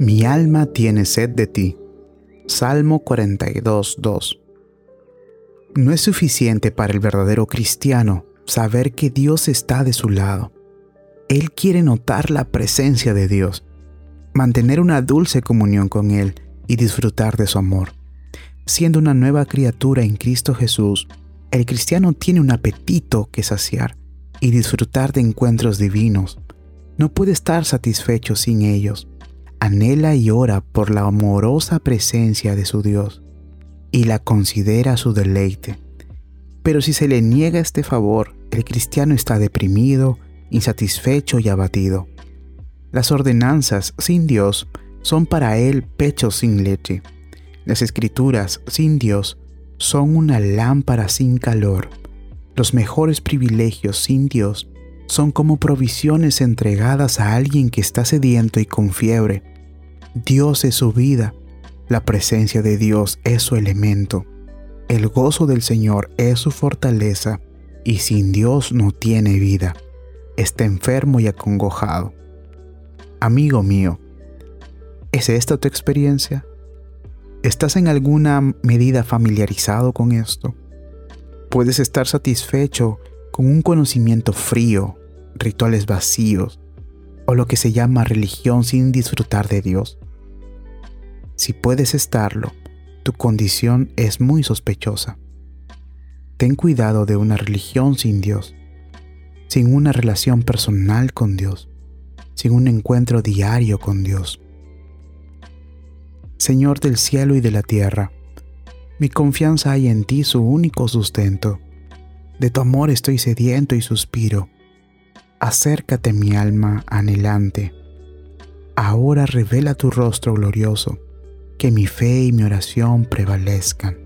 Mi alma tiene sed de ti. Salmo 42, 2. No es suficiente para el verdadero cristiano saber que Dios está de su lado. Él quiere notar la presencia de Dios, mantener una dulce comunión con Él y disfrutar de su amor. Siendo una nueva criatura en Cristo Jesús, el cristiano tiene un apetito que saciar y disfrutar de encuentros divinos. No puede estar satisfecho sin ellos. Anhela y ora por la amorosa presencia de su Dios y la considera su deleite. Pero si se le niega este favor, el cristiano está deprimido, insatisfecho y abatido. Las ordenanzas sin Dios son para él pechos sin leche. Las escrituras sin Dios son una lámpara sin calor. Los mejores privilegios sin Dios son como provisiones entregadas a alguien que está sediento y con fiebre. Dios es su vida, la presencia de Dios es su elemento, el gozo del Señor es su fortaleza y sin Dios no tiene vida. Está enfermo y acongojado. Amigo mío, ¿es esta tu experiencia? ¿Estás en alguna medida familiarizado con esto? Puedes estar satisfecho con un conocimiento frío, rituales vacíos o lo que se llama religión sin disfrutar de Dios. Si puedes estarlo, tu condición es muy sospechosa. Ten cuidado de una religión sin Dios, sin una relación personal con Dios, sin un encuentro diario con Dios. Señor del cielo y de la tierra, mi confianza hay en ti, su único sustento. De tu amor estoy sediento y suspiro. Acércate mi alma anhelante. Ahora revela tu rostro glorioso, que mi fe y mi oración prevalezcan.